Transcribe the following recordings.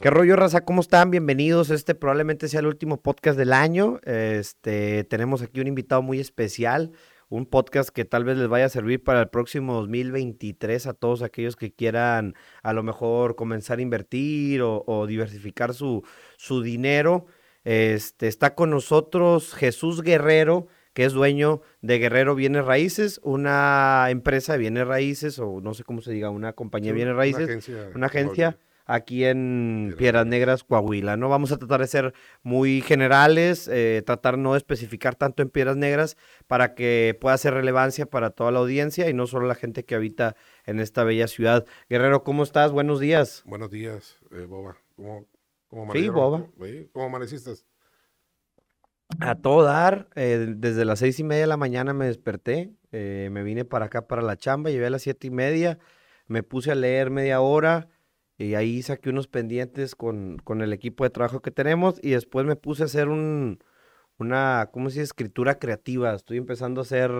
¿Qué rollo, raza? ¿Cómo están? Bienvenidos. Este probablemente sea el último podcast del año. Este, tenemos aquí un invitado muy especial, un podcast que tal vez les vaya a servir para el próximo 2023 a todos aquellos que quieran a lo mejor comenzar a invertir o, diversificar su, su dinero. Este, está con nosotros Jesús Guerrero, que es dueño de Guerrero Bienes Raíces, una empresa de bienes raíces, o no sé cómo se diga, una compañía de bienes raíces, una agencia. Una agencia aquí en Piedras Negras, Coahuila. No vamos a tratar de ser muy generales, eh, tratar no de especificar tanto en Piedras Negras para que pueda ser relevancia para toda la audiencia y no solo la gente que habita en esta bella ciudad. Guerrero, ¿cómo estás? Buenos días. Buenos días, eh, Boba. ¿Cómo, cómo sí, Boba. ¿Cómo amaneciste? A todo dar, eh, desde las seis y media de la mañana me desperté, me vine para acá para la chamba, llevé a las siete y media, me puse a leer media hora, y ahí saqué unos pendientes con, con, el equipo de trabajo que tenemos y después me puse a hacer un, una, ¿cómo se dice? Escritura creativa. Estoy empezando a hacer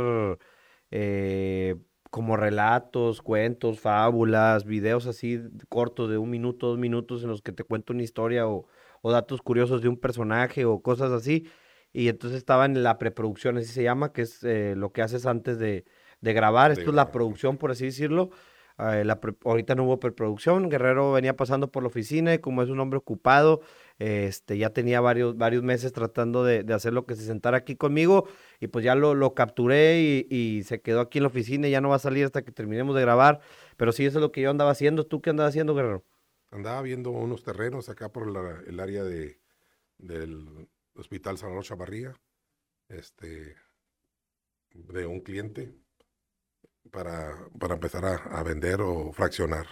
eh, como relatos, cuentos, fábulas, videos así cortos de un minuto, dos minutos en los que te cuento una historia o, o datos curiosos de un personaje o cosas así. Y entonces estaba en la preproducción, así se llama, que es eh, lo que haces antes de, de grabar. Esto es la producción, por así decirlo. Eh, ahorita no hubo preproducción, Guerrero venía pasando por la oficina y como es un hombre ocupado, este, ya tenía varios, varios meses tratando de, hacer lo que se sentara aquí conmigo y pues ya lo, lo capturé y, se quedó aquí en la oficina y ya no va a salir hasta que terminemos de grabar, pero sí, eso es lo que yo andaba haciendo. ¿Tú qué andabas haciendo, Guerrero? Andaba viendo unos terrenos acá por el área de, del Hospital San Rocha Barría, este, de un cliente para, para empezar a, vender o fraccionar.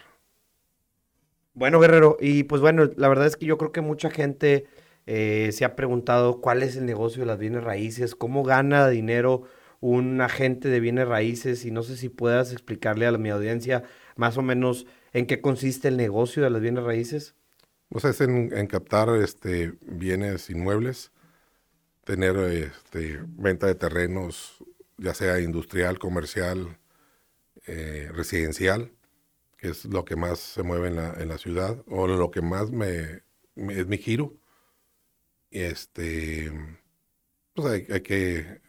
Bueno, Guerrero, y pues bueno, la verdad es que yo creo que mucha gente eh, se ha preguntado cuál es el negocio de las bienes raíces, cómo gana dinero un agente de bienes raíces y no sé si puedas explicarle a mi audiencia más o menos en qué consiste el negocio de las bienes raíces. Pues es en, captar este, bienes inmuebles, tener este, venta de terrenos, ya sea industrial, comercial, eh, residencial, que es lo que más se mueve en la, en la ciudad, o lo que más me, es mi giro. Este, pues hay, que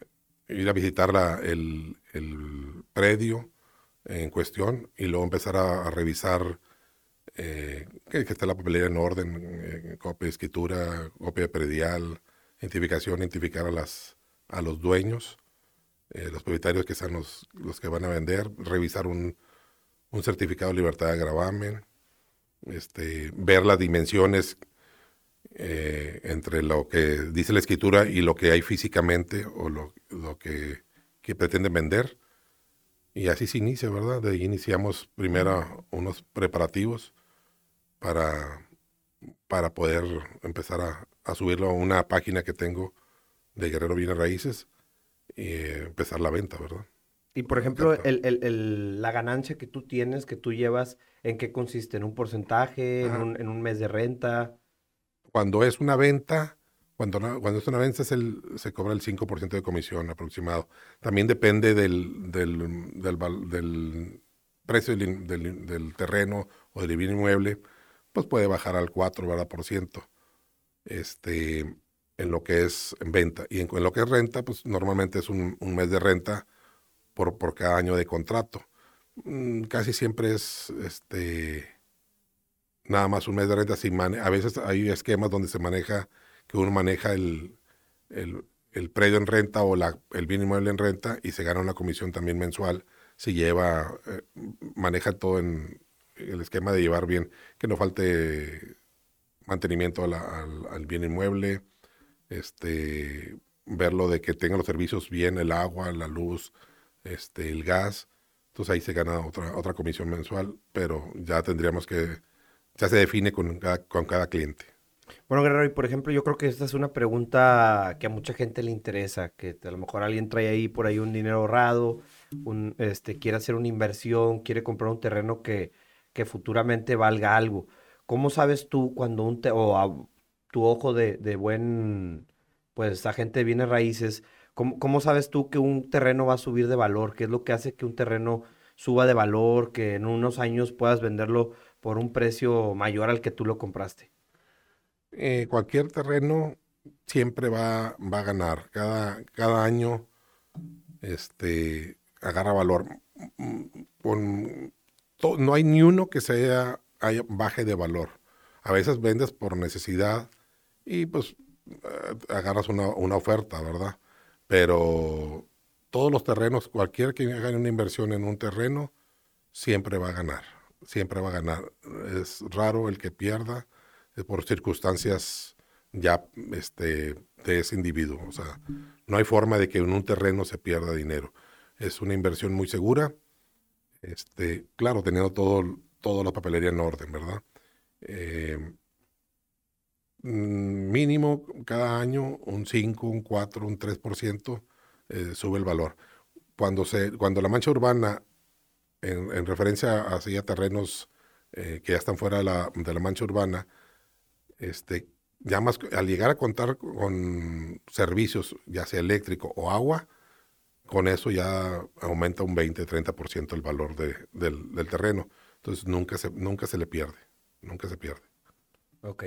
ir a visitar la, el, el, predio en cuestión y luego empezar a, revisar eh, que, esté la papelería en orden, eh, copia de escritura, copia de predial, identificación, identificar a, las, a los dueños eh, los propietarios que sean los, los, que van a vender, revisar un, un certificado de libertad de gravamen, este, ver las dimensiones eh, entre lo que dice la escritura y lo que hay físicamente o lo, lo que, que, pretenden vender. Y así se inicia, ¿verdad? De ahí iniciamos primero unos preparativos para, para poder empezar a, a subirlo a una página que tengo de Guerrero Bienes Raíces y empezar la venta, ¿verdad? Y por ejemplo, el, el, la ganancia que tú tienes, que tú llevas, ¿en qué consiste? ¿En un porcentaje? En un, ¿En un, mes de renta? Cuando es una venta, cuando, cuando es una venta es el, se cobra el 5% de comisión aproximado. También depende del, del, del, del precio del, del, terreno o del bien inmueble, pues puede bajar al 4, ¿verdad? Por ciento. Este, en lo que es venta. Y en, lo que es renta, pues normalmente es un, mes de renta por, por, cada año de contrato. Mm, casi siempre es este nada más un mes de renta. Sin a veces hay esquemas donde se maneja, que uno maneja el, el, el predio en renta o la, el bien inmueble en renta y se gana una comisión también mensual. Si lleva, eh, maneja todo en el esquema de llevar bien, que no falte mantenimiento al, al bien inmueble, este, verlo de que tenga los servicios bien, el agua, la luz, este, el gas. Entonces ahí se gana otra, otra comisión mensual, pero ya tendríamos que, ya se define con cada, con cada cliente. Bueno, Guerrero, y por ejemplo, yo creo que esta es una pregunta que a mucha gente le interesa, que a lo mejor alguien trae ahí por ahí un dinero ahorrado, un, este, quiere hacer una inversión, quiere comprar un terreno que, que futuramente valga algo. ¿Cómo sabes tú cuando un, te tu ojo de, de buen, pues, agente de bienes raíces, ¿cómo, ¿cómo, sabes tú que un terreno va a subir de valor? ¿Qué es lo que hace que un terreno suba de valor, que en unos años puedas venderlo por un precio mayor al que tú lo compraste? Eh, cualquier terreno siempre va, va a ganar. Cada, cada año este, agarra valor. No hay ni uno que sea baje de valor. A veces vendes por necesidad y pues eh, agarras una, una, oferta, ¿verdad? Pero todos los terrenos, cualquier que haga una inversión en un terreno, siempre va a ganar, siempre va a ganar. Es raro el que pierda por circunstancias ya este, de ese individuo. O sea, no hay forma de que en un terreno se pierda dinero. Es una inversión muy segura, este, claro, teniendo todo, toda la papelería en orden, ¿verdad? Eh, mínimo cada año un 5, un 4, un 3% eh, sube el valor. Cuando, se, cuando la mancha urbana, en, referencia a, terrenos eh, que ya están fuera de la, de la mancha urbana, este, ya más, al llegar a contar con servicios, ya sea eléctrico o agua, con eso ya aumenta un 20-30% el valor de, del, del, terreno. Entonces nunca se, nunca se le pierde, nunca se pierde. Ok.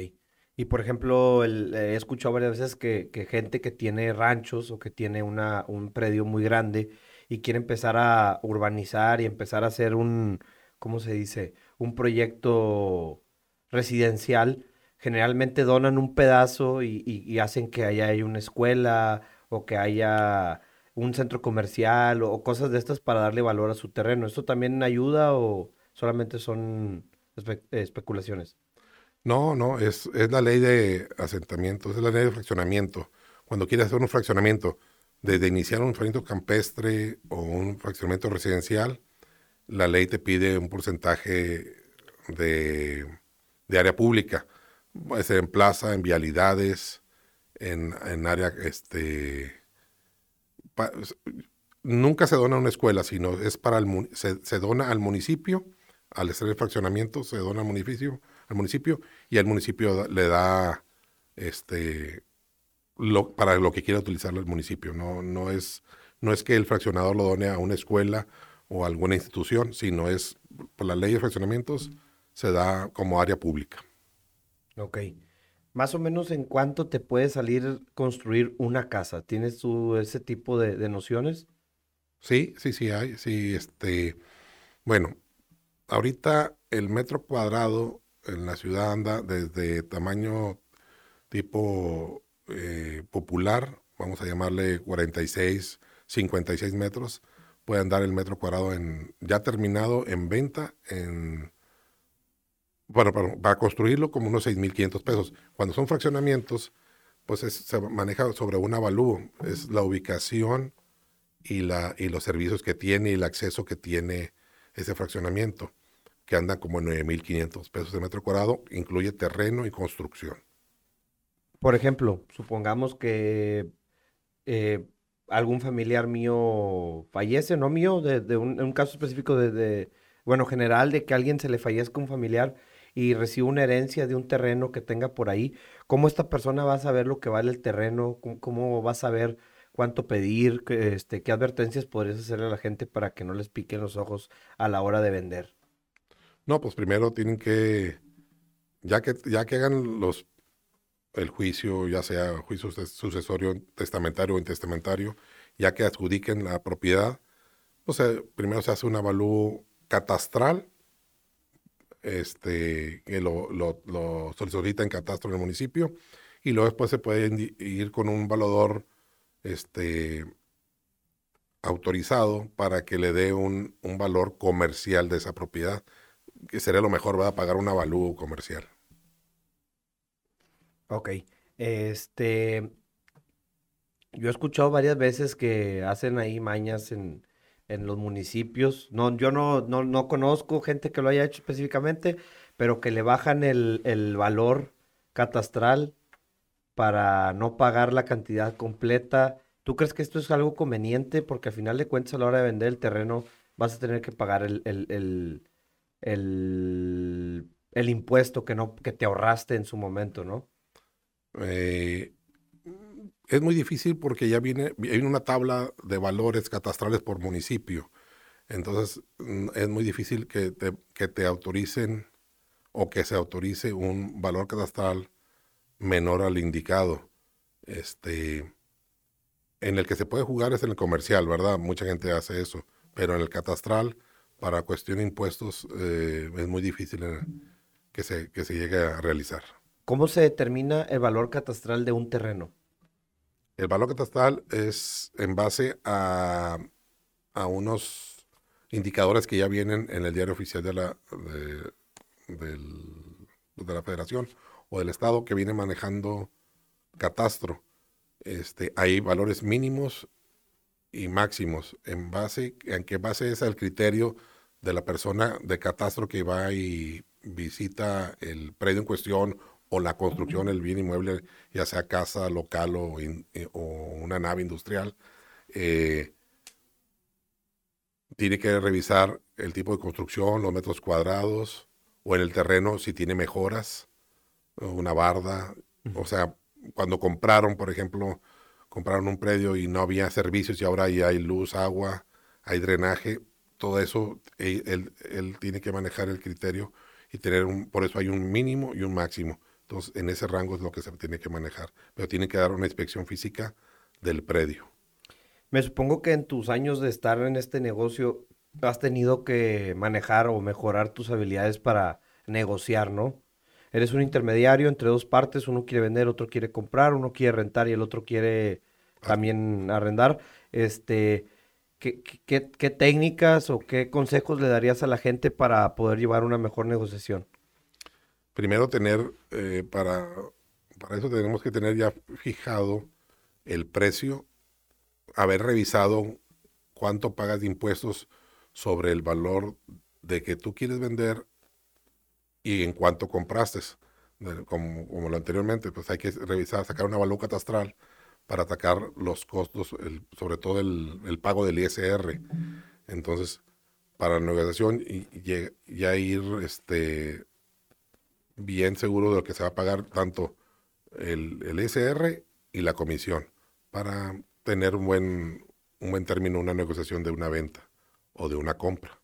Y por ejemplo, el, he escuchado varias veces que, gente que tiene ranchos o que tiene una, un predio muy grande y quiere empezar a urbanizar y empezar a hacer un, ¿cómo se dice? Un proyecto residencial generalmente donan un pedazo y, hacen que haya una escuela o que haya un centro comercial o, cosas de estas para darle valor a su terreno. ¿Esto también ayuda o solamente son especulaciones? No, no, es, es la ley de asentamiento, es la ley de fraccionamiento. Cuando quieres hacer un fraccionamiento, desde iniciar un fraccionamiento campestre o un fraccionamiento residencial, la ley te pide un porcentaje de, de área pública puede ser en plaza, en vialidades, en, en área, este, nunca se dona una escuela, sino es para el, se, se, dona al municipio, al hacer el fraccionamiento, se dona al municipio, al municipio y el municipio le da, este, lo, para lo que quiera utilizarlo el municipio. No, no, es, no es que el fraccionador lo done a una escuela o a alguna institución, sino es, por la ley de fraccionamientos, se da como área pública. Ok. Más o menos en cuánto te puede salir construir una casa. ¿Tienes tú ese tipo de, nociones? Sí, sí, sí hay. Sí, este. Bueno, ahorita el metro cuadrado en la ciudad anda desde tamaño tipo eh, popular, vamos a llamarle 46, 56 metros, puede andar el metro cuadrado en ya terminado en venta en bueno, para, construirlo como unos 6.500 pesos. Cuando son fraccionamientos, pues se maneja sobre un avalúo, es la ubicación y, la, y los servicios que tiene y el acceso que tiene ese fraccionamiento, que anda como en 9.500 pesos de metro cuadrado, incluye terreno y construcción. Por ejemplo, supongamos que eh, algún familiar mío fallece, no mío, de, un, caso específico de, bueno, general, de que alguien se le fallezca un familiar y recibe una herencia de un terreno que tenga por ahí, ¿cómo esta persona va a saber lo que vale el terreno? ¿Cómo, va a saber cuánto pedir? Este, ¿Qué advertencias podrías hacerle a la gente para que no les piquen los ojos a la hora de vender? No, pues primero tienen que, ya que, ya que hagan los, el juicio, ya sea juicio sucesorio, testamentario o intestamentario, ya que adjudiquen la propiedad, pues eh, primero se hace un avalúo catastral este, que lo, lo, en catastro en el municipio y luego después se puede ir con un valor este, autorizado para que le dé un, un, valor comercial de esa propiedad, que sería lo mejor, va a pagar un avalúo comercial. Ok. Este, yo he escuchado varias veces que hacen ahí mañas en, en los municipios. No, yo no, no, no, conozco gente que lo haya hecho específicamente, pero que le bajan el, el, valor catastral para no pagar la cantidad completa. ¿Tú crees que esto es algo conveniente? Porque al final de cuentas a la hora de vender el terreno vas a tener que pagar el, el, el, el impuesto que, no, que te ahorraste en su momento, ¿no? Eh, es muy difícil porque ya viene, hay una tabla de valores catastrales por municipio. Entonces mm, es muy difícil que te, que te autoricen o que se autorice un valor catastral menor al indicado. Este, en el que se puede jugar es en el comercial, ¿verdad? Mucha gente hace eso, pero en el catastral, para cuestión de impuestos, eh, es muy difícil eh, que se, que se llegue a realizar. ¿Cómo se determina el valor catastral de un terreno? El valor catastral es en base a, unos indicadores que ya vienen en el diario oficial de la, de, de la federación o del estado que viene manejando catastro. Este, hay valores mínimos y máximos. ¿En base, en qué base es el criterio de la persona de catastro que va y visita el predio en cuestión o la construcción del bien inmueble, ya sea casa, local o, eh, una nave industrial? Eh, tiene que revisar el tipo de construcción, los metros cuadrados, o en el terreno si tiene mejoras, una barda. O sea, cuando compraron, por ejemplo, compraron un predio y no había servicios y ahora ya hay luz, agua, hay drenaje, todo eso, él, él, tiene que manejar el criterio y tener un, por eso hay un mínimo y un máximo. Entonces, en ese rango es lo que se tiene que manejar, pero tiene que dar una inspección física del predio. Me supongo que en tus años de estar en este negocio has tenido que manejar o mejorar tus habilidades para negociar, ¿no? eres un intermediario entre dos partes, uno quiere vender, otro quiere comprar, uno quiere rentar y el otro quiere también arrendar. Este, ¿qué, qué, técnicas o qué consejos le darías a la gente para poder llevar una mejor negociación? Primero tener, eh, para, para eso tenemos que tener ya fijado el precio, haber revisado cuánto pagas de impuestos sobre el valor de que tú quieres vender y en cuanto compraste, como, como lo anteriormente, pues hay que revisar, sacar una valor catastral para atacar los costos, sobre todo el, pago del ISR. Entonces, para la negociación y, ya ir este, bien seguro de lo que se va a pagar tanto el, el ISR y la comisión para tener un buen, un buen término, una negociación de una venta o de una compra.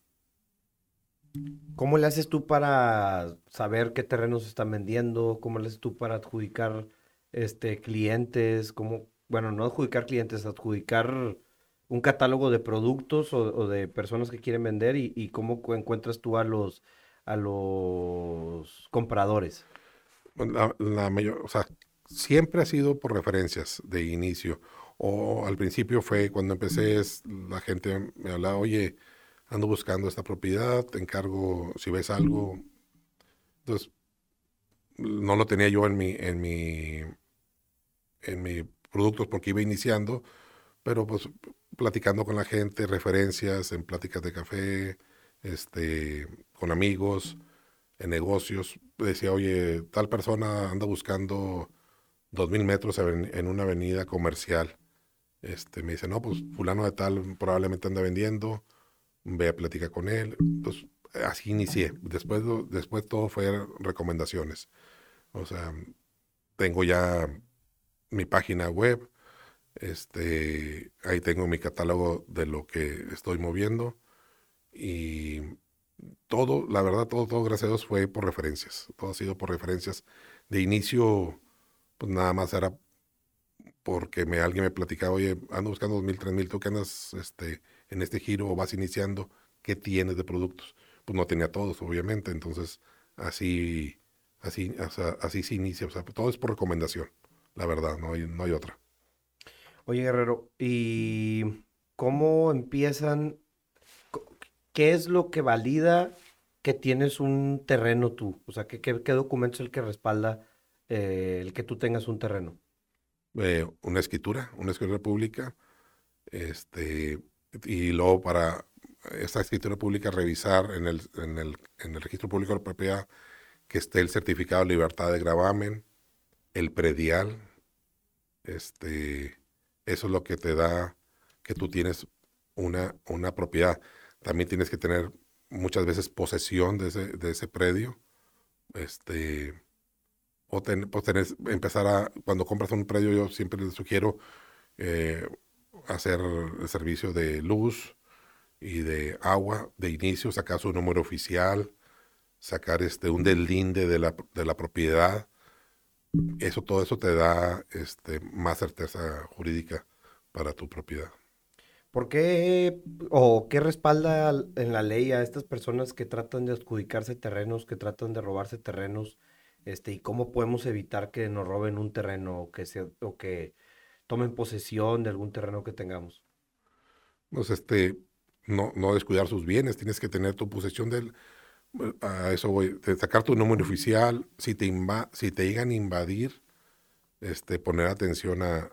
¿Cómo le haces tú para saber qué terrenos están vendiendo? ¿Cómo le haces tú para adjudicar este, clientes? ¿Cómo, bueno, no adjudicar clientes, adjudicar un catálogo de productos o, de personas que quieren vender y, cómo encuentras tú a los, a los compradores? La, la mayor, o sea, siempre ha sido por referencias de inicio. O al principio fue cuando empecé, la gente me hablaba, oye, ando buscando esta propiedad, te encargo si ves algo. Entonces, no lo tenía yo en mi, en mi, en mi productos porque iba iniciando, pero pues platicando con la gente, referencias en pláticas de café, este, con amigos, en negocios, decía, oye, tal persona anda buscando dos mil metros en, una avenida comercial. Este, me dice, no, pues fulano de tal probablemente anda vendiendo ve a platicar con él. Pues así inicié. Después, después todo fue recomendaciones. O sea, tengo ya mi página web, este, ahí tengo mi catálogo de lo que estoy moviendo y todo, la verdad, todo, todo, gracias a Dios fue por referencias. Todo ha sido por referencias. De inicio, pues nada más era porque me, alguien me platicaba, oye, ando buscando dos mil, tres mil, tú que andas, este, en este giro o vas iniciando, ¿qué tienes de productos? Pues no tenía todos, obviamente, entonces así, así, así se inicia, o sea, todo es por recomendación, la verdad, no hay, no hay otra. Oye, Guerrero, ¿y cómo empiezan? ¿Qué es lo que valida que tienes un terreno tú? O sea, ¿qué, qué, documento es el que respalda eh, el que tú tengas un terreno? Eh, una escritura, una escritura pública, este, y luego para esta escritura pública revisar en el, en el, en el registro público de la propiedad que esté el certificado de libertad de gravamen, el predial, este, eso es lo que te da que tú tienes una, una propiedad. También tienes que tener muchas veces posesión de ese, de ese predio, este, o pues empezar a, cuando compras un predio, yo siempre les sugiero eh, hacer el servicio de luz y de agua de inicio, sacar su número oficial, sacar este, un deslinde de la, de la propiedad, eso, todo eso te da este, más certeza jurídica para tu propiedad. ¿Por qué o qué respalda en la ley a estas personas que tratan de adjudicarse terrenos, que tratan de robarse terrenos? Este, y cómo podemos evitar que nos roben un terreno o que, se, o que tomen posesión de algún terreno que tengamos. Pues este, no, no descuidar sus bienes, tienes que tener tu posesión del, a eso voy, sacar tu número oficial, si te, si te llegan a invadir, este, poner atención a,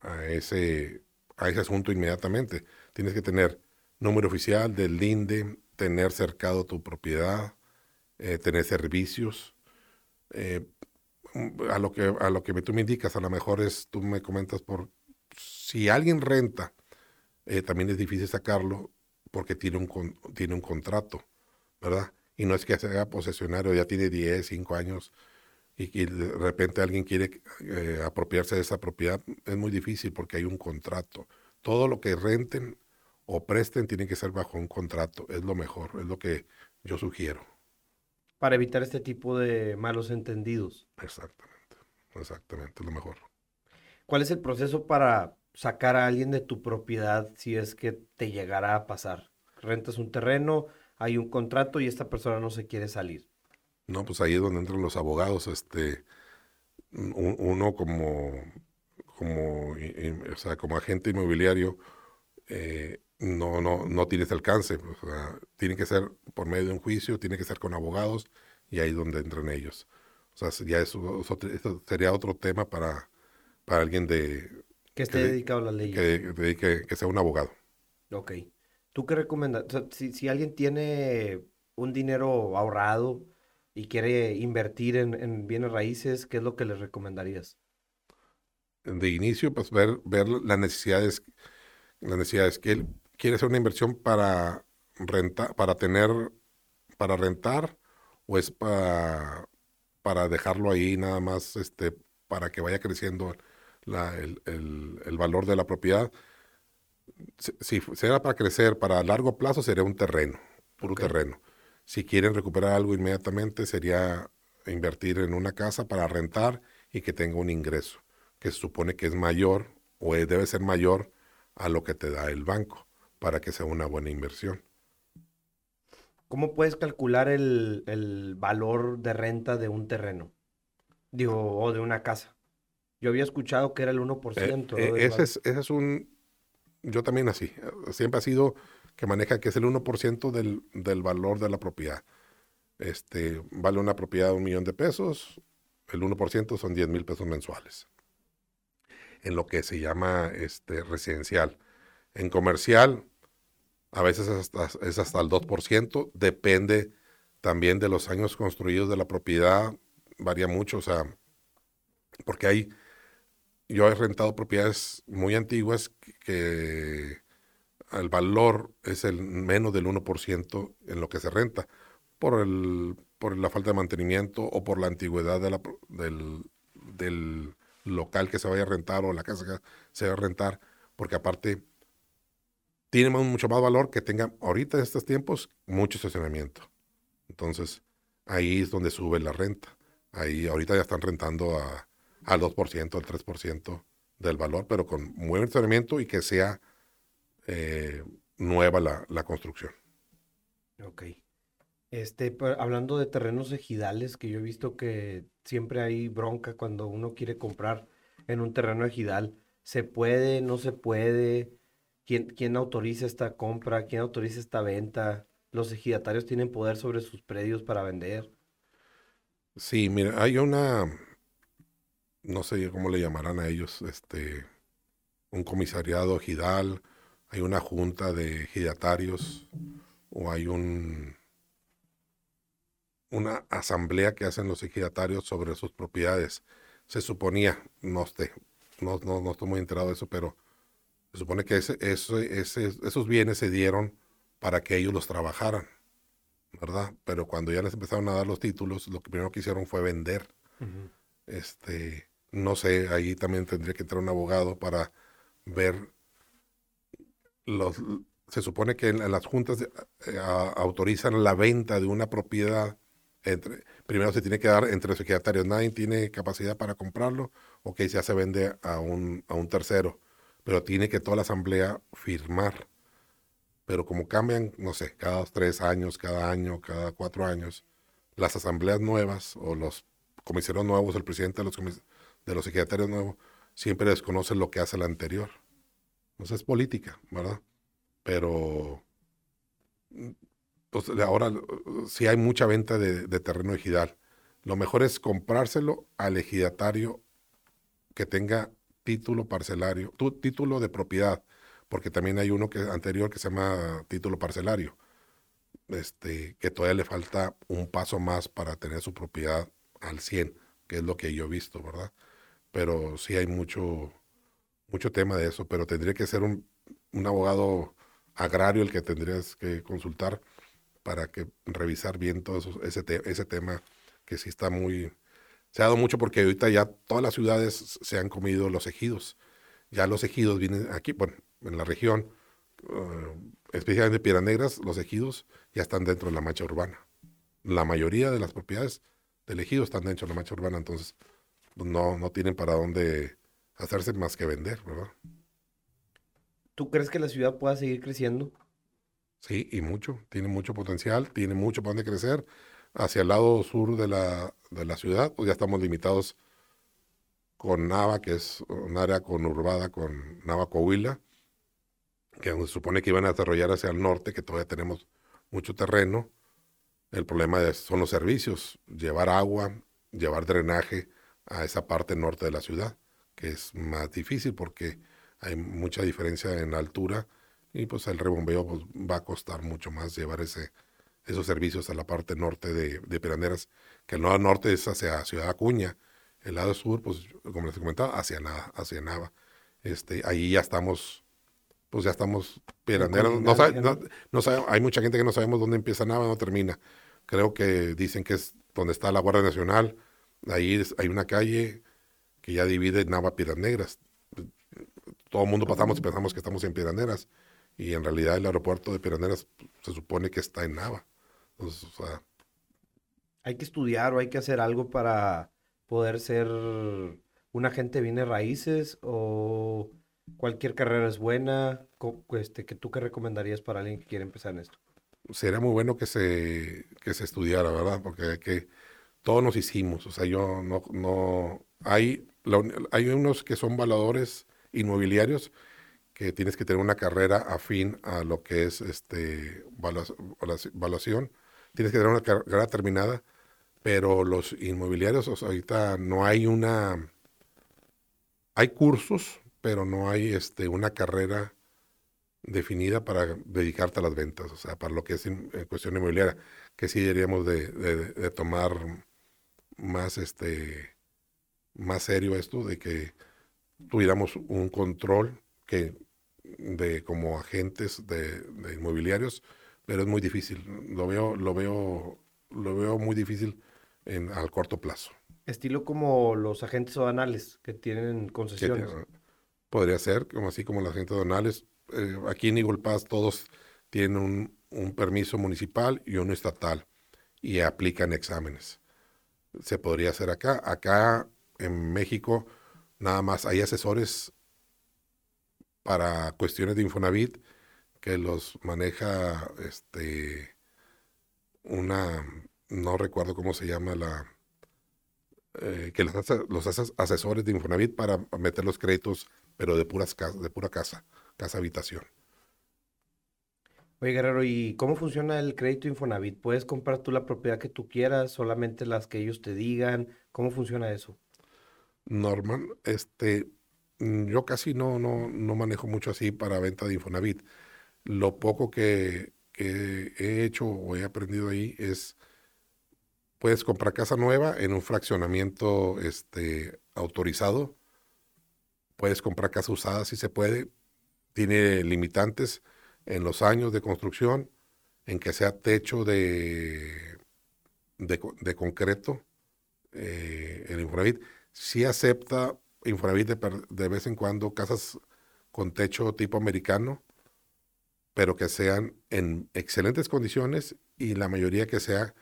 a, ese, a ese asunto inmediatamente. Tienes que tener número oficial del LINDE, tener cercado tu propiedad, eh, tener servicios. Eh, a lo que a lo que tú me indicas, a lo mejor es, tú me comentas por si alguien renta, eh, también es difícil sacarlo porque tiene un, tiene un contrato, ¿verdad? Y no es que sea posesionario, ya tiene 10, 5 años y, de repente alguien quiere apropiarse de esa propiedad, es muy difícil porque hay un contrato. Todo lo que renten o presten tiene que ser bajo un contrato, es lo mejor, es lo que yo sugiero para evitar este tipo de malos entendidos. Exactamente, exactamente, lo mejor. ¿Cuál es el proceso para sacar a alguien de tu propiedad si es que te llegará a pasar? Rentas un terreno, hay un contrato y esta persona no se quiere salir. No, pues ahí es donde entran los abogados, este, uno como, como, o sea, como agente inmobiliario, eh, no, no, no tienes alcance. tiene que ser por medio de un juicio, tiene que ser con abogados y ahí es donde entran ellos. O sea, ya eso, sería otro tema para, para alguien de... Que esté dedicado a la ley. Que, que, sea un abogado. Ok. ¿Tú qué recomiendas? si, si, alguien tiene un dinero ahorrado y quiere invertir en, en, bienes raíces, ¿qué es lo que les recomendarías? De inicio, pues ver, ver las necesidades, las necesidades que él quiere hacer una inversión para rentar, para tener, para rentar, o es para, para dejarlo ahí nada más, este, para que vaya creciendo el, valor de la propiedad. Si, será para crecer para largo plazo, sería un terreno, puro terreno. Si quieren recuperar algo inmediatamente, sería invertir en una casa para rentar y que tenga un ingreso, que se supone que es mayor o debe ser mayor a lo que te da el banco para que sea una buena inversión. ¿Cómo puedes calcular el, valor de renta de un terreno? Digo, o de una casa. Yo había escuchado que era el 1%. Eh, eh, ese, es, ese es un... Yo también así. Siempre ha sido que maneja que es el 1% del, del valor de la propiedad. Este, vale una propiedad un millón de pesos, el 1% son 10 mil pesos mensuales. En lo que se llama este, residencial. En comercial, a veces es hasta, es hasta el 2%, depende también de los años construidos de la propiedad, varía mucho, o sea, porque hay, yo he rentado propiedades muy antiguas que, el valor es el menos del 1% en lo que se renta, por, el, por la falta de mantenimiento o por la antigüedad de la, del, del local que se vaya a rentar o la casa que se vaya a rentar, porque aparte tiene mucho más valor que tenga ahorita en estos tiempos mucho estacionamiento. Entonces, ahí es donde sube la renta. Ahí ahorita ya están rentando a, al 2%, al 3% del valor, pero con buen estacionamiento y que sea eh, nueva la, la, construcción. Ok. Este, hablando de terrenos ejidales, que yo he visto que siempre hay bronca cuando uno quiere comprar en un terreno ejidal. ¿Se puede, no se puede? ¿Quién, autoriza esta compra? ¿Quién autoriza esta venta? ¿Los ejidatarios tienen poder sobre sus predios para vender? Sí, mira, hay una, no sé cómo le llamarán a ellos, este, un comisariado ejidal, hay una junta de ejidatarios o hay un una asamblea que hacen los ejidatarios sobre sus propiedades. Se suponía, no, sé, no, no, no estoy muy enterado de eso, pero se supone que ese, esos bienes se dieron para que ellos los trabajaran, ¿verdad? Pero cuando ya les empezaron a dar los títulos, lo que primero que hicieron fue vender. Este, no sé, ahí también tendría que entrar un abogado para ver los se supone que en, las juntas eh, autorizan la venta de una propiedad entre, primero se tiene que dar entre los ejidatarios. Nadie tiene capacidad para comprarlo, ok, ya se vende a un, a un tercero, pero tiene que toda la asamblea firmar. Pero como cambian, no sé, cada tres años, cada año, cada cuatro años, las asambleas nuevas o los comisarios nuevos, el presidente de los, de los ejidatarios nuevos, siempre desconocen lo que hace el anterior. Entonces es política, ¿verdad? Pero pues, ahora si hay mucha venta de, terreno ejidal. Lo mejor es comprárselo al ejidatario que tenga título parcelario, tu, título de propiedad, porque también hay uno que anterior que se llama título parcelario, este, que todavía le falta un paso más para tener su propiedad al 100, que es lo que yo he visto, ¿verdad? Pero sí hay mucho, mucho tema de eso, pero tendría que ser un, un abogado agrario el que tendrías que consultar para que revisar bien todo ese, ese tema que sí está muy... Se ha dado mucho porque ahorita ya todas las ciudades se han comido los ejidos. Ya los ejidos vienen aquí, bueno, en la región, uh, especialmente Piedras Negras, los ejidos ya están dentro de la mancha urbana. La mayoría de las propiedades del ejido están dentro de la mancha urbana, entonces pues, no, no tienen para dónde hacerse más que vender, ¿verdad? ¿Tú crees que la ciudad pueda seguir creciendo? Sí, y mucho. Tiene mucho potencial, tiene mucho para donde crecer. Hacia el lado sur de la, de la ciudad, pues ya estamos limitados con Nava, que es un área conurbada con Nava Coahuila, que se supone que iban a desarrollar hacia el norte, que todavía tenemos mucho terreno. El problema son los servicios, llevar agua, llevar drenaje a esa parte norte de la ciudad, que es más difícil porque hay mucha diferencia en altura y pues el rebombeo pues, va a costar mucho más llevar ese, esos servicios a la parte norte de, de Piraneras, que el lado norte es hacia Ciudad Acuña, el lado sur, pues como les comentaba, hacia nada, hacia Nava. Este, ahí ya estamos, pues ya estamos Piraneras. No, no, hay mucha gente que no sabemos dónde empieza Nava, no termina. Creo que dicen que es donde está la Guardia Nacional, ahí hay una calle que ya divide Nava Piedras Negras. Todo el mundo pasamos y pensamos que estamos en Piraneras y en realidad el aeropuerto de Piraneras se supone que está en Nava. hay que estudiar o hay que hacer algo para poder ser un agente viene raíces o cualquier carrera es buena. Este, que ¿Tú qué recomendarías para alguien que quiere empezar en esto? Sería muy bueno que se, que se estudiara, ¿verdad? Porque que todos nos hicimos. O sea, yo no, no, hay, hay unos que son valadores inmobiliarios que tienes que tener una carrera afín a lo que es este evaluación, tienes que tener una carrera terminada, pero los inmobiliarios, ahorita no hay una, hay cursos, pero no hay este, una carrera definida para dedicarte a las ventas, o sea, para lo que es en, cuestión inmobiliaria, que sí deberíamos de, de, tomar más, este, más serio esto, de que tuviéramos un control que de como agentes de, inmobiliarios, pero es muy difícil. Lo veo, lo veo, lo veo muy difícil en, al corto plazo. Estilo como los agentes aduanales que tienen concesiones. podría ser, como así como los agentes aduanales. Eh, aquí en Eagle Pass todos tienen un, un permiso municipal y uno estatal y aplican exámenes. Se podría hacer acá. Acá en México nada más hay asesores para cuestiones de Infonavit que los maneja este una no recuerdo cómo se llama la eh, que los, los asesores de Infonavit para meter los créditos pero de puras de pura casa casa habitación Oye Guerrero, ¿y cómo funciona el crédito Infonavit? ¿Puedes comprar tú la propiedad que tú quieras, solamente las que ellos te digan? ¿Cómo funciona eso? Norman, este, Mm, yo casi no, no, no manejo mucho así para venta de Infonavit. Lo poco que, he hecho o he aprendido ahí es, puedes comprar casa nueva en un fraccionamiento este, autorizado, puedes comprar casa usada si se puede, tiene limitantes en los años de construcción, en que sea techo de, de, concreto, eh, el Infonavit, sí acepta Infonavit de, vez en cuando casas con techo tipo americano, pero que sean en excelentes condiciones y la mayoría que sea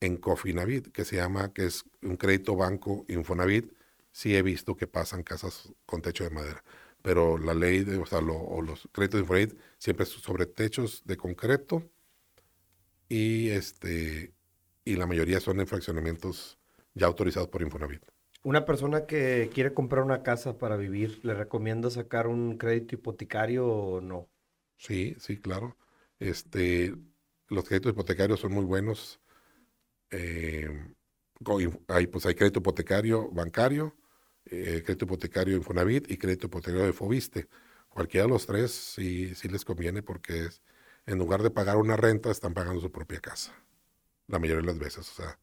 en Cofinavit, que se llama, que es un crédito banco Infonavit, sí he visto que pasan casas con techo de madera. Pero la ley, de, o sea, o los créditos de Infonavit siempre sobre techos de concreto y, este, y la mayoría son en fraccionamientos ya autorizados por Infonavit. Una persona que quiere comprar una casa para vivir, ¿le recomienda sacar un crédito hipotecario o no? Sí, sí, claro. Este, los créditos hipotecarios son muy buenos. Eh, hay, pues hay crédito hipotecario bancario, eh, crédito hipotecario Infonavit y crédito hipotecario de Fobiste. Cualquiera de los tres sí, sí les conviene porque es, en lugar de pagar una renta, están pagando su propia casa. La mayoría de las veces. O sea,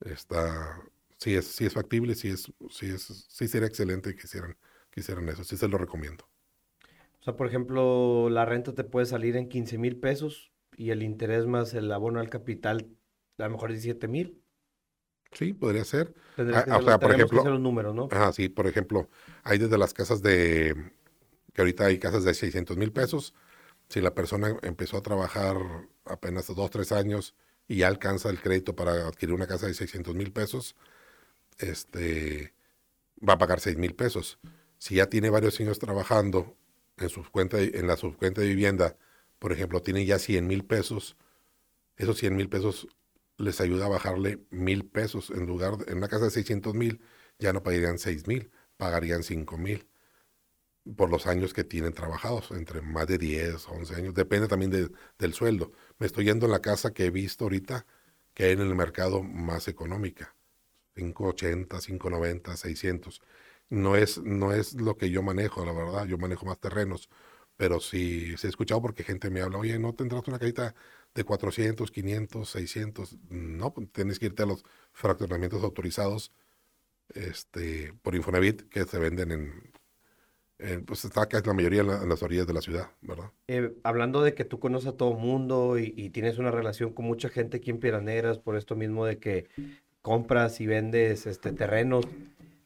está, sí es, sí es factible, sí es, sí es, sí sería excelente que hicieran, que hicieran eso. Sí se lo recomiendo. O sea, por ejemplo, la renta te puede salir en 15 mil pesos y el interés más el abono al capital a lo mejor 17 mil. Sí, podría ser. Ah, o sea, por ejemplo, los números, ¿no? Ajá, sí, por ejemplo, hay desde las casas de, que ahorita hay casas de 600 mil pesos. Si la persona empezó a trabajar apenas dos, tres años y ya alcanza el crédito para adquirir una casa de 600 mil pesos, este, va a pagar 6 mil pesos. Si ya tiene varios años trabajando en, su cuenta, en la subcuenta de vivienda, por ejemplo, tiene ya 100 mil pesos, esos 100 mil pesos les ayuda a bajarle mil pesos. En lugar, de, en una casa de 600 mil, ya no pagarían 6 mil, pagarían 5 mil por los años que tienen trabajados, entre más de 10, 11 años, depende también del sueldo. Me estoy yendo en la casa que he visto ahorita, que hay en el mercado más económica, 580, 590, 600. No es, no es lo que yo manejo, la verdad, yo manejo más terrenos, pero sí se he escuchado porque gente me habla, oye, ¿no tendrás una carita de 400, 500, 600? No, pues tienes que irte a los fraccionamientos autorizados este, por Infonavit que se venden en, pues está acá la mayoría en, las orillas de la ciudad, ¿verdad? Eh, hablando de que tú conoces a todo mundo y, tienes una relación con mucha gente aquí en Piraneras, por esto mismo de que compras y vendes este, terrenos,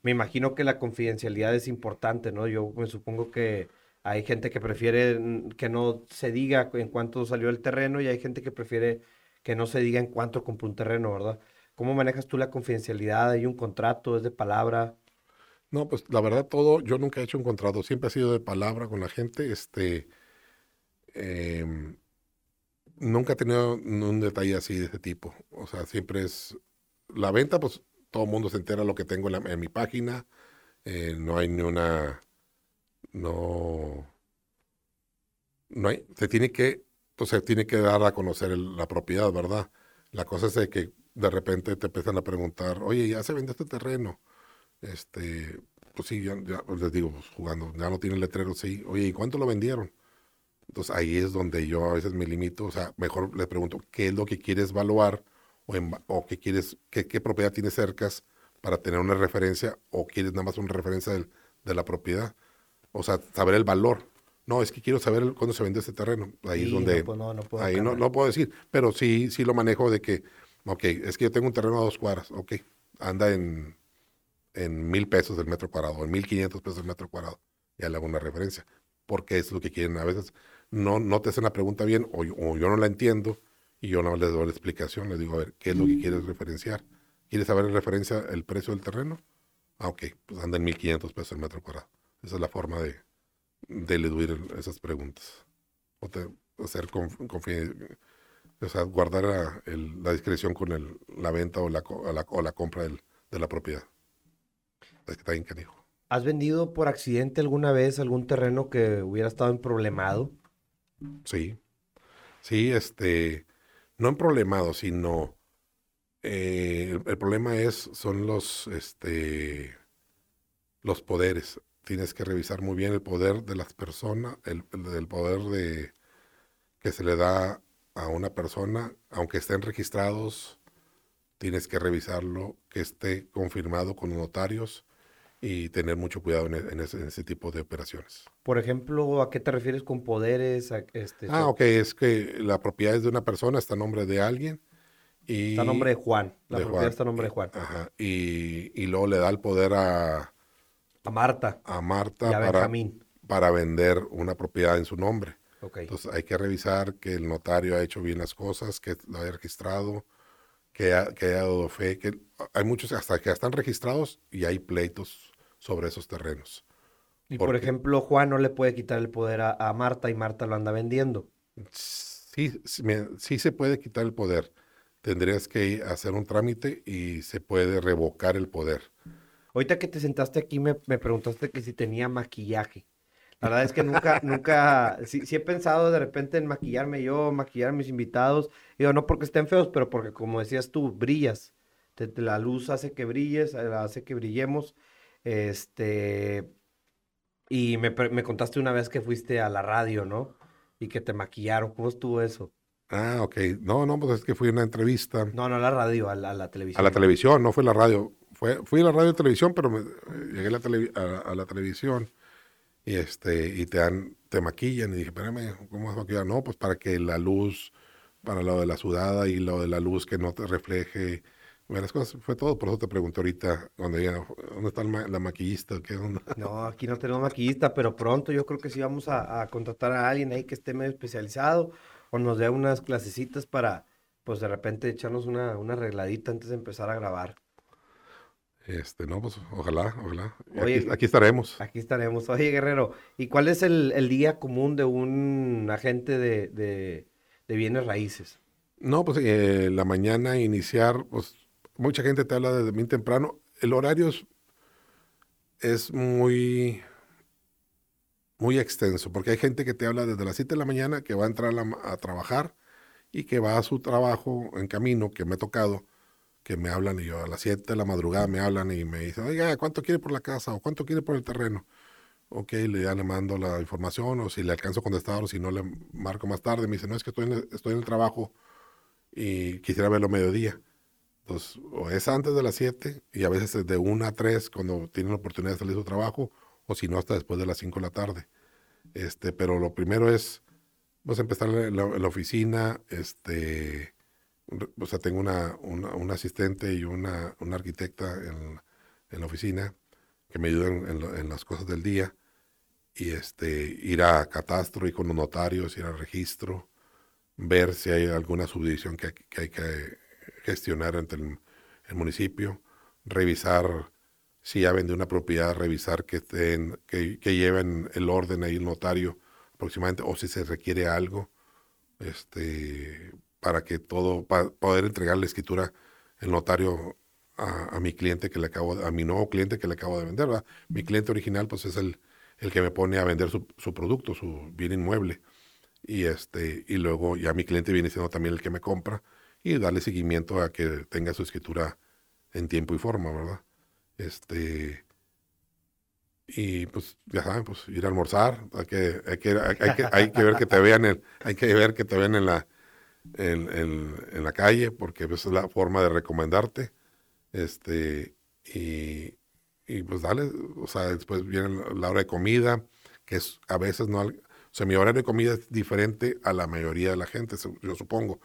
me imagino que la confidencialidad es importante, ¿no? Yo me supongo que hay gente que prefiere que no se diga en cuánto salió el terreno y hay gente que prefiere que no se diga en cuánto compró un terreno, ¿verdad? ¿Cómo manejas tú la confidencialidad? ¿Hay un contrato? ¿Es de palabra? No, pues la verdad todo, yo nunca he hecho un contrato, siempre ha sido de palabra con la gente, este, em, nunca he tenido un detalle así de ese tipo, o sea, siempre es, la venta, pues todo el mundo se entera lo que tengo en, mi página, eh, no hay ni una no, no hay, se tiene que, entonces pues, tiene que dar a conocer la propiedad, ¿verdad? La cosa es de que de repente te empiezan a preguntar, oye, ya se vende este terreno, este, pues sí, ya, pues, les digo, pues, jugando, ya no tiene letrero, sí, oye, ¿y cuánto lo vendieron? Entonces ahí es donde yo a veces me limito, o sea, mejor les pregunto, ¿qué es lo que quieres evaluar? O, o qué quieres, qué, qué propiedad tienes cercas para tener una referencia, o quieres nada más una referencia de la propiedad o sea, saber el valor. No, es que quiero saber cuándo se vende este terreno. Ahí es donde... No, no, puedo ahí no, no, puedo decir, pero sí, sí lo manejo de que, ok, es que yo tengo un terreno a dos cuadras, ok, anda en, en mil pesos el metro cuadrado, en mil quinientos pesos el metro cuadrado. Ya le hago una referencia, porque es lo que quieren. A veces no, no te hacen la pregunta bien o, o yo no la entiendo y yo no les doy la explicación, les digo, a ver, ¿qué es lo que quieres referenciar? ¿Quieres saber en referencia el precio del terreno? Ah, ok, pues anda en mil quinientos pesos el metro cuadrado. Esa es la forma de, de eludir esas preguntas. O de hacer o sea, guardar la, discreción con el, la venta o la, o la compra del, de la propiedad. Es que está bien canijo. ¿Has vendido por accidente alguna vez algún terreno que hubiera estado en problemado? Sí. Sí, este, no en problemado, sino eh, el, el, problema es, son los, este, los poderes tienes que revisar muy bien el poder de las personas, el, poder de que se le da a una persona, aunque estén registrados, tienes que revisarlo, que esté confirmado con notarios y tener mucho cuidado en, ese, tipo de operaciones. Por ejemplo, ¿a qué te refieres con poderes? este, ah, ok, es que la propiedad es de una persona, está a nombre de alguien. Y, está a nombre de Juan, la propiedad está a nombre de Juan. Ajá, y, y luego le da el poder a, a Marta. A Marta para, para vender una propiedad en su nombre. Entonces hay que revisar que el notario ha hecho bien las cosas, que lo haya registrado que, ha, que haya dado fe, que hay muchos hasta que están registrados y hay pleitos sobre esos terrenos. Y por ejemplo, Juan no le puede quitar el poder a, Marta y Marta lo anda vendiendo. Sí, sí, se puede quitar el poder. Tendrías que hacer un trámite y se puede revocar el poder. Ahorita que te sentaste aquí me, me preguntaste que si tenía maquillaje. La verdad es que nunca, nunca, sí, he pensado de repente en maquillarme yo, maquillar a mis invitados. Digo, no porque estén feos, pero porque como decías tú, brillas. la luz hace que brilles, eh, hace que brillemos. Este, y me, me, contaste una vez que fuiste a la radio, ¿no? Y que te maquillaron. ¿Cómo estuvo eso? Ah, ok. No, no, pues es que fui a una entrevista. No, no a la radio, a la, televisión. A la televisión, no fue la radio. Fui a la radio y televisión, pero me, eh, llegué a la, a la televisión y este y te dan te maquillan y dije espérame cómo vas a maquillar no pues para que la luz para lo de la sudada y lo de la luz que no te refleje las cosas fue todo por eso te pregunté ahorita cuando dónde está la maquillista ¿Qué no aquí no tenemos maquillista pero pronto yo creo que sí vamos a, contratar a alguien ahí que esté medio especializado o nos dé unas clasecitas para pues de repente echarnos una, una arregladita antes de empezar a grabar este, no, pues ojalá, ojalá. aquí, estaremos. Aquí estaremos. Oye, Guerrero, ¿y cuál es el, día común de un agente de, bienes raíces? No, pues eh, la mañana iniciar, pues mucha gente te habla desde bien temprano. El horario es, muy, muy extenso, porque hay gente que te habla desde las 7 de la mañana que va a entrar a trabajar y que va a su trabajo en camino, que me ha tocado que me hablan y yo a las 7 de la madrugada me hablan y me dicen, oiga, ¿cuánto quiere por la casa o cuánto quiere por el terreno? Ok, le, ya le mando la información o si le alcanzo a contestar o si no le marco más tarde. Me dice, no, es que estoy en el, estoy en el trabajo y quisiera verlo mediodía. Entonces, o es antes de las 7 y a veces es de 1 a 3 cuando tienen la oportunidad de salir de su trabajo o si no hasta después de las 5 de la tarde. Este, pero lo primero es, pues empezar en la, en la oficina, este, o sea, tengo una, una, asistente y una, una arquitecta en, en, la oficina que me ayudan en, las cosas del día. Y este, ir a catastro y con los notarios, ir al registro, ver si hay alguna subdivisión que, hay que gestionar entre el, municipio, revisar si ya vende una propiedad, revisar que, estén, que, que lleven el orden ahí el notario aproximadamente, o si se requiere algo, este, para que todo, para poder entregar la escritura, el notario a, mi cliente que le acabo, a mi nuevo cliente que le acabo de vender, ¿verdad? Mi cliente original, pues es el, el que me pone a vender su, su, producto, su bien inmueble. Y este, y luego ya mi cliente viene siendo también el que me compra y darle seguimiento a que tenga su escritura en tiempo y forma, ¿verdad? Este, y pues ya saben, pues ir a almorzar, hay que, hay que, hay, que, hay que ver que te vean el, hay que ver que te vean en la, en, en, la calle, porque esa es la forma de recomendarte. Este, y, y, pues dale, o sea, después viene la hora de comida, que es a veces no, o sea, mi hora de comida es diferente a la mayoría de la gente, yo supongo,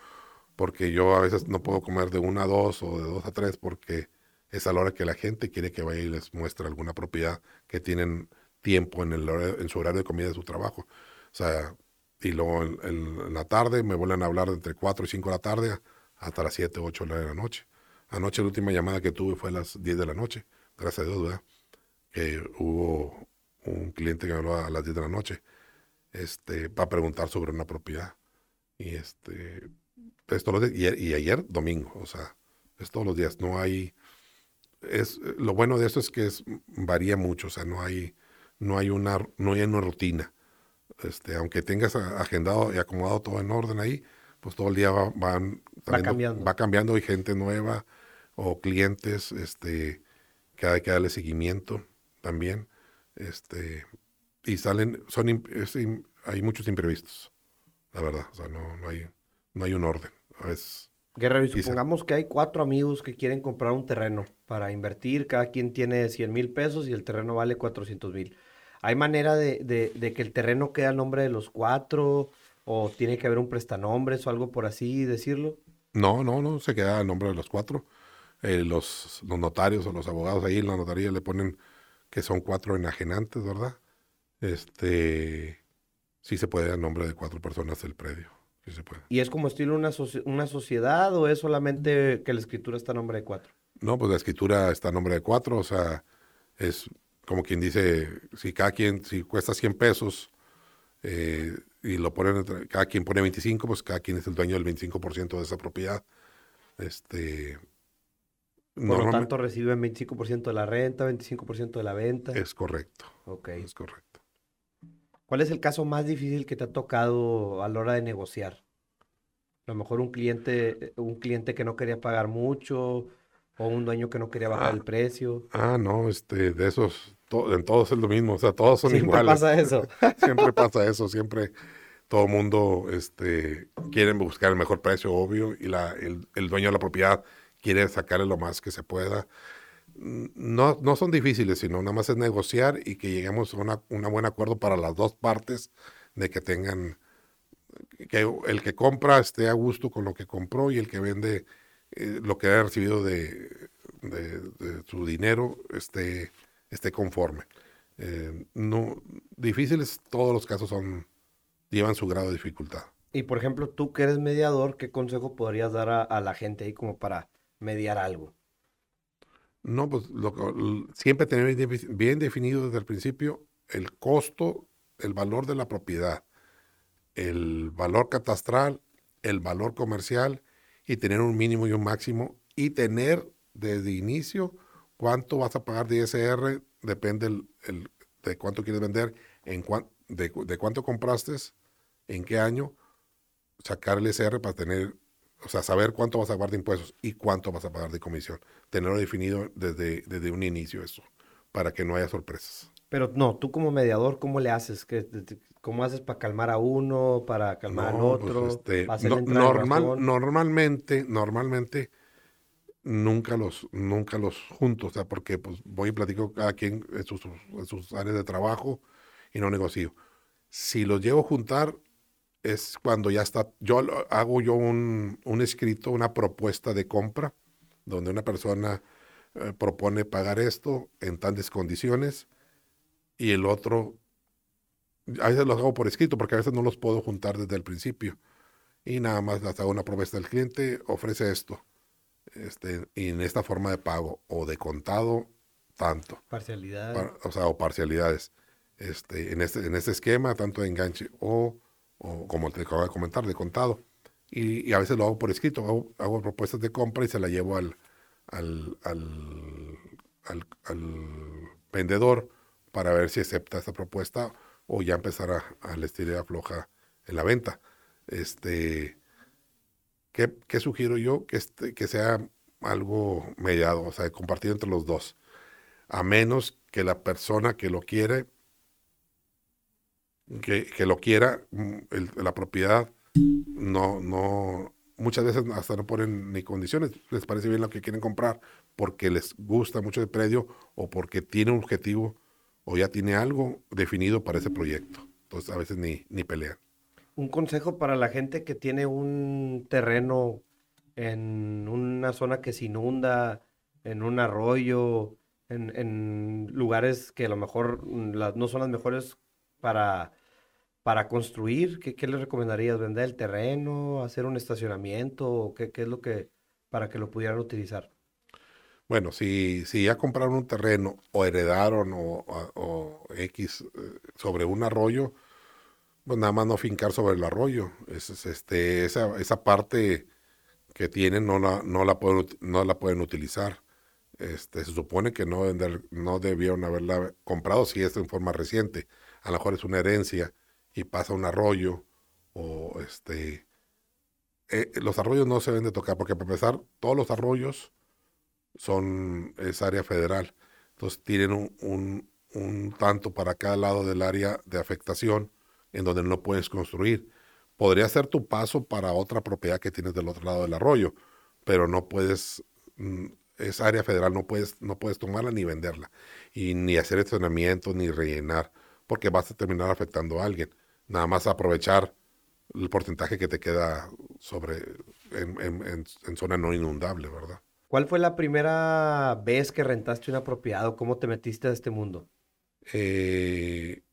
porque yo a veces no puedo comer de una a dos o de dos a tres porque es a la hora que la gente quiere que vaya y les muestre alguna propiedad que tienen tiempo en, el, en su horario de comida de su trabajo. O sea, y luego en, la tarde me vuelven a hablar entre 4 y 5 de la tarde hasta las 7, 8 de la noche. Anoche la última llamada que tuve fue a las 10 de la noche, gracias a Dios, ¿verdad? Que hubo un cliente que me habló a las 10 de la noche este, para preguntar sobre una propiedad. Y este, pues, y, y, ayer domingo, o sea, es todos los días. No hay, es, lo bueno de esto es que es, varía mucho, o sea, no hay, no hay una, no hay una rutina este, aunque tengas agendado y acomodado todo en orden ahí, pues todo el día va, van, va cambiando. va cambiando y gente nueva o clientes este, que hay que darle seguimiento también. Este, y salen, son hay muchos imprevistos, la verdad. O sea, no, no, hay, no hay un orden. Es, Guerrero, y supongamos que hay cuatro amigos que quieren comprar un terreno para invertir, cada quien tiene 100 mil pesos y el terreno vale 400 mil. ¿Hay manera de, que el terreno quede al nombre de los cuatro? ¿O tiene que haber un prestanombres o algo por así decirlo? No, no, no, se queda al nombre de los cuatro. Eh, los, los, notarios o los abogados ahí en la notaría le ponen que son cuatro enajenantes, ¿verdad? Este, sí se puede a nombre de cuatro personas el predio. sí se puede. ¿Y es como estilo una, una sociedad o es solamente que la escritura está a nombre de cuatro? No, pues la escritura está a nombre de cuatro, o sea, es como quien dice, si cada quien, si cuesta 100 pesos eh, y lo ponen, cada quien pone 25, pues cada quien es el dueño del 25% de esa propiedad. Este, Por lo tanto, reciben 25% de la renta, 25% de la venta. Es correcto. Ok. Es correcto. ¿Cuál es el caso más difícil que te ha tocado a la hora de negociar? A lo mejor un cliente, un cliente que no quería pagar mucho o un dueño que no quería bajar el ah. precio. Ah, no, este, de esos, en todos es lo mismo, o sea, todos son iguales. Siempre pasa eso. siempre pasa eso, siempre todo el mundo este, quiere buscar el mejor precio, obvio, y la, el, el, dueño de la propiedad quiere sacarle lo más que se pueda. No, no son difíciles, sino nada más es negociar y que lleguemos a una, un buen acuerdo para las dos partes de que tengan, que el que compra esté a gusto con lo que compró y el que vende eh, lo que haya recibido de, de, su dinero esté, esté conforme. Eh, no, difíciles, todos los casos son llevan su grado de dificultad. Y por ejemplo, tú que eres mediador, ¿qué consejo podrías dar a, la gente ahí como para mediar algo? No, pues siempre tener bien definido desde el principio el costo, el valor de la propiedad, el valor catastral, el valor comercial y tener un mínimo y un máximo y tener desde inicio cuánto vas a pagar de ISR, depende el, de cuánto quieres vender, en de, de cuánto compraste en qué año sacar el SR para tener, o sea, saber cuánto vas a pagar de impuestos y cuánto vas a pagar de comisión. Tenerlo definido desde, desde un inicio eso, para que no haya sorpresas. Pero no, tú como mediador, ¿cómo le haces? ¿Qué, ¿Cómo haces para calmar a uno, para calmar al pues, otro? este, normal, normalmente, normalmente nunca los, nunca los junto, o sea, porque pues voy y platico cada quien en sus, en sus áreas de trabajo y no negocio. Si los llevo a juntar, es cuando ya está, yo hago yo un, escrito, una propuesta de compra, donde una persona eh, propone pagar esto en tales condiciones y el otro, a veces los hago por escrito porque a veces no los puedo juntar desde el principio y nada más hasta una propuesta del cliente, ofrece esto, este, y en esta forma de pago o de contado, tanto. Parcialidades. o sea, o parcialidades. Este, en, este, en este esquema, tanto de enganche o o como te acabo de comentar, de contado. Y, a veces lo hago por escrito, hago, propuestas de compra y se la llevo al, al, al, vendedor para ver si acepta esa propuesta o ya empezar a, a la estirada floja en la venta. Este, ¿qué, ¿Qué, sugiero yo? Que, este, que sea algo mediado, o sea, compartido entre los dos. A menos que la persona que lo quiere que, lo quiera, mm, la propiedad, no, no, muchas veces hasta no ponen ni condiciones, les parece bien lo que quieren comprar porque les gusta mucho el predio o porque tiene un objetivo o ya tiene algo definido para ese proyecto. Entonces a veces ni, ni pelean. Un consejo para la gente que tiene un terreno en una zona que se inunda, en un arroyo, en, lugares que a lo mejor mm, no son las mejores para para construir, ¿qué, ¿qué, le recomendarías? ¿Vender el terreno? ¿Hacer un estacionamiento? qué, qué, es lo que, para que lo pudieran utilizar? Bueno, si, si ya compraron un terreno o heredaron o, X eh, sobre un arroyo, pues nada más no fincar sobre el arroyo. Es, este, esa, esa parte que tienen no la, no la, pueden, no la pueden utilizar. Este, se supone que no, no debieron haberla comprado si es en forma reciente. A lo mejor es una herencia y pasa un arroyo o este... Eh, los arroyos no se deben de tocar porque para empezar todos los arroyos son es área federal. Entonces tienen un, un, tanto para cada lado del área de afectación en donde no puedes construir. Podría ser tu paso para otra propiedad que tienes del otro lado del arroyo, pero no puedes, mm, es área federal, no puedes, no puedes tomarla ni venderla, y ni hacer estacionamiento, ni rellenar, porque vas a terminar afectando a alguien nada más aprovechar el porcentaje que te queda sobre en, zona no inundable, ¿verdad? ¿Cuál fue la primera vez que rentaste una propiedad o cómo te metiste a este mundo? Eh,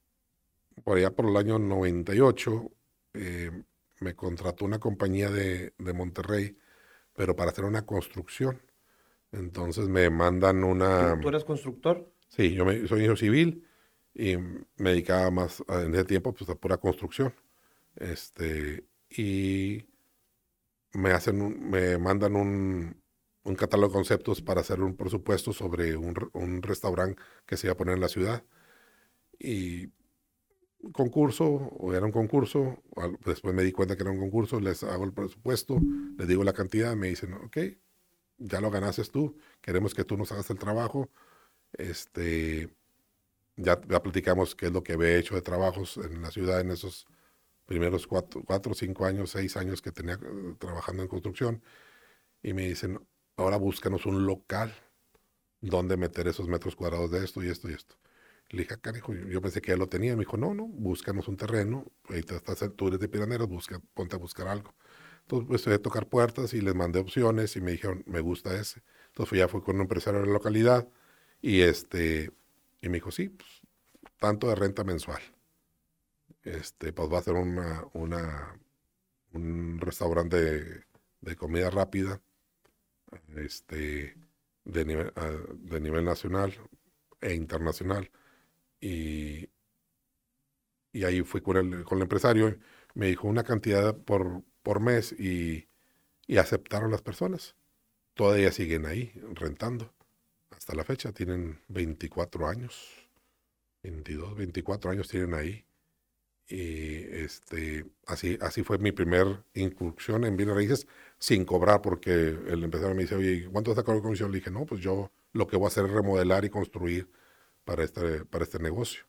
por allá por el año 98, eh, me contrató una compañía de, de Monterrey, pero para hacer una construcción. Entonces me mandan una... ¿Tú eres constructor? Sí, yo me- soy ingeniero civil y me dedicaba más a- en ese tiempo pues, a pura construcción. Este, y me hacen un- me mandan un, un catálogo de conceptos para hacer un presupuesto sobre un, un restaurante que se iba a poner en la ciudad. Y concurso, o era un concurso, después me di cuenta que era un concurso, les hago el presupuesto, les digo la cantidad, me dicen, ok, ya lo ganaste tú, queremos que tú nos hagas el trabajo, este, ya, ya platicamos qué es lo que había hecho de trabajos en la ciudad en esos primeros cuatro, cuatro cinco años, seis años que tenía eh, trabajando en construcción, y me dicen, ahora búscanos un local donde meter esos metros cuadrados de esto y esto y esto. Le dije, "Ah, carajo, yo pensé que ya lo tenía. Me dijo, no, no, búscanos un terreno. Ahorita estás, tú eres de Piraneras, busca, ponte a buscar algo. Entonces, pues, fui a tocar puertas y les mandé opciones y me dijeron, me gusta ese. Entonces, ya fui con un empresario de la localidad y este, y me dijo, sí, pues, tanto de renta mensual. Este, pues va a ser una, una, un restaurante de, de comida rápida, este, de nivel, ah, de nivel nacional e internacional. Y, y ahí fui con el, con el empresario, me dijo una cantidad por, por mes y, y aceptaron las personas. Todavía siguen ahí rentando. Hasta la fecha tienen 24 años, 22, 24 años tienen ahí. Y este, así, así fue mi primer incursión en bienes raíces sin cobrar, porque el empresario me dice, oye, ¿cuánto está cobrar comisión? Le dije, no, pues yo lo que voy a hacer es remodelar y construir para este, para este negocio.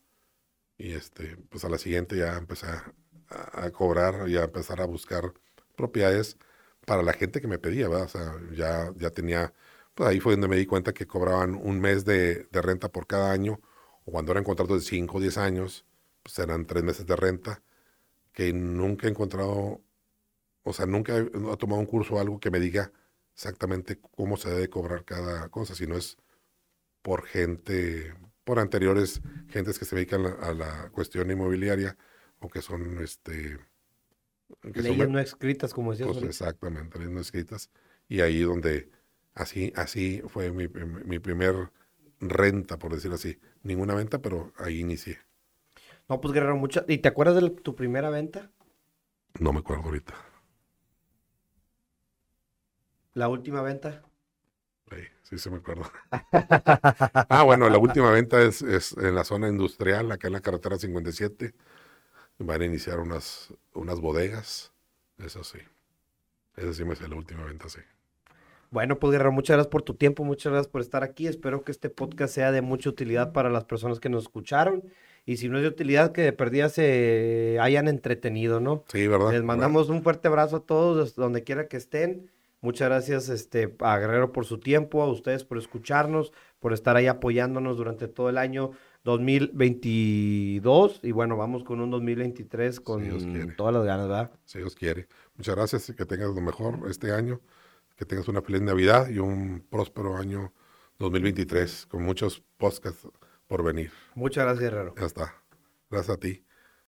Y este, pues a la siguiente ya empecé a, a cobrar y a empezar a buscar propiedades para la gente que me pedía, ¿verdad? O sea, ya, ya tenía, pues ahí fue donde me di cuenta que cobraban un mes de, de renta por cada año, o cuando eran contratos de 5 o 10 años, pues eran tres meses de renta, que nunca he encontrado, o sea, nunca he, he tomado un curso o algo que me diga exactamente cómo se debe cobrar cada cosa, sino es por gente, por anteriores gentes que se dedican a, a la cuestión inmobiliaria o que son, este... que Leyes no escritas, como decías. pues exactamente, leyes no escritas. Y ahí donde, así, así fue mi, mi primer renta, por decirlo así. Ninguna venta, pero ahí inicié. No, pues Guerrero, mucha... ¿Y te acuerdas de la- tu primera venta? No me acuerdo ahorita. ¿La última venta? Sí, se me acuerdo. ah, bueno, la última venta es, es en la zona industrial, acá en la carretera 57. Van a iniciar unas, unas bodegas. Eso sí. Eso sí me sé la última venta, sí. Bueno, pues Guerrero, muchas gracias por tu tiempo, muchas gracias por estar aquí. Espero que este podcast sea de mucha utilidad para las personas que nos escucharon. Y si no es de utilidad, que de perdida se hayan entretenido, ¿no? Sí, ¿verdad? Les mandamos un fuerte abrazo a todos, donde quiera que estén. Muchas gracias este, a Guerrero por su tiempo, a ustedes por escucharnos, por estar ahí apoyándonos durante todo el año 2022. Y bueno, vamos con un 2023 con quiere. todas las ganas, ¿verdad? Si Dios quiere. Muchas gracias y que tengas lo mejor este año, que tengas una feliz Navidad y un próspero año 2023 con muchos podcasts por venir. Muchas gracias, Guerrero. Ya está. Gracias a ti.